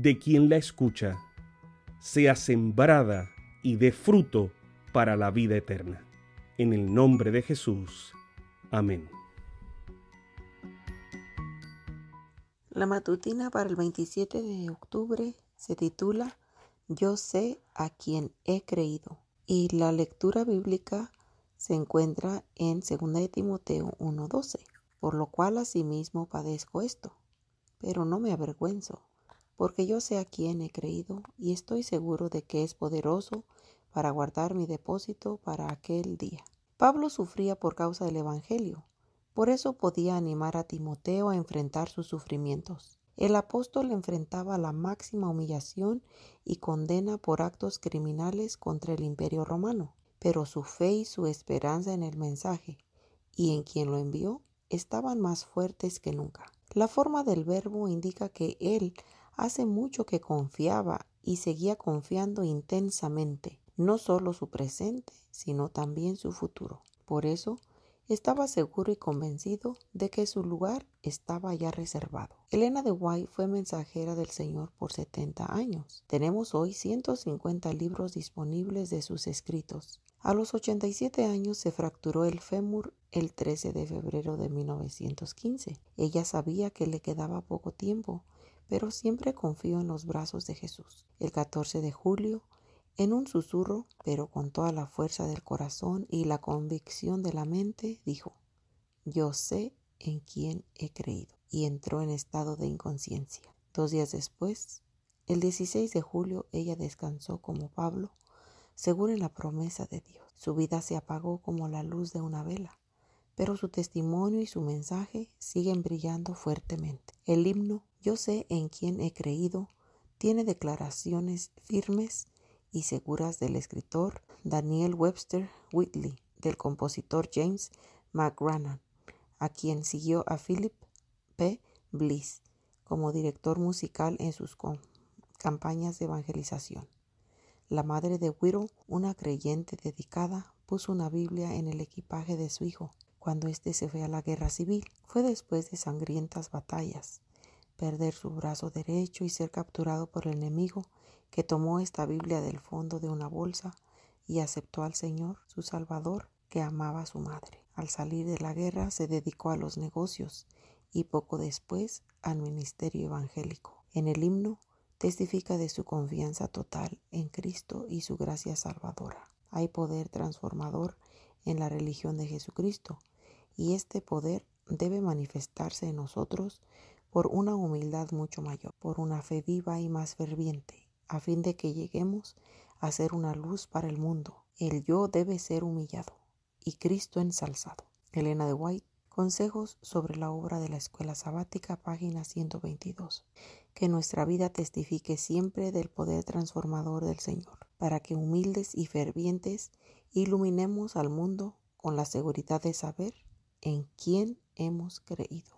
de quien la escucha, sea sembrada y dé fruto para la vida eterna. En el nombre de Jesús. Amén. La matutina para el 27 de octubre se titula Yo sé a quien he creído y la lectura bíblica se encuentra en 2 de Timoteo 1:12, por lo cual asimismo padezco esto, pero no me avergüenzo, porque yo sé a quien he creído y estoy seguro de que es poderoso para guardar mi depósito para aquel día. Pablo sufría por causa del Evangelio, por eso podía animar a Timoteo a enfrentar sus sufrimientos. El apóstol enfrentaba la máxima humillación y condena por actos criminales contra el imperio romano, pero su fe y su esperanza en el mensaje y en quien lo envió estaban más fuertes que nunca. La forma del verbo indica que él hace mucho que confiaba y seguía confiando intensamente, no solo su presente, sino también su futuro. Por eso, estaba seguro y convencido de que su lugar estaba ya reservado. Elena de White fue mensajera del Señor por 70 años. Tenemos hoy 150 libros disponibles de sus escritos. A los 87 años se fracturó el fémur el 13 de febrero de 1915. Ella sabía que le quedaba poco tiempo, pero siempre confió en los brazos de Jesús. El 14 de julio en un susurro, pero con toda la fuerza del corazón y la convicción de la mente, dijo, Yo sé en quién he creído, y entró en estado de inconsciencia. Dos días después, el 16 de julio, ella descansó como Pablo, según en la promesa de Dios. Su vida se apagó como la luz de una vela, pero su testimonio y su mensaje siguen brillando fuertemente. El himno Yo sé en quién he creído tiene declaraciones firmes y seguras del escritor Daniel Webster Whitley, del compositor James McGrannan, a quien siguió a Philip P. Bliss como director musical en sus campañas de evangelización. La madre de Whittle, una creyente dedicada, puso una Biblia en el equipaje de su hijo cuando éste se fue a la guerra civil. Fue después de sangrientas batallas, perder su brazo derecho y ser capturado por el enemigo que tomó esta Biblia del fondo de una bolsa y aceptó al Señor, su Salvador, que amaba a su madre. Al salir de la guerra se dedicó a los negocios y poco después al ministerio evangélico. En el himno testifica de su confianza total en Cristo y su gracia salvadora. Hay poder transformador en la religión de Jesucristo y este poder debe manifestarse en nosotros por una humildad mucho mayor, por una fe viva y más ferviente, a fin de que lleguemos a ser una luz para el mundo. El yo debe ser humillado y Cristo ensalzado. Elena de White, Consejos sobre la obra de la Escuela Sabática, página 122. Que nuestra vida testifique siempre del poder transformador del Señor, para que humildes y fervientes iluminemos al mundo con la seguridad de saber en quién hemos creído.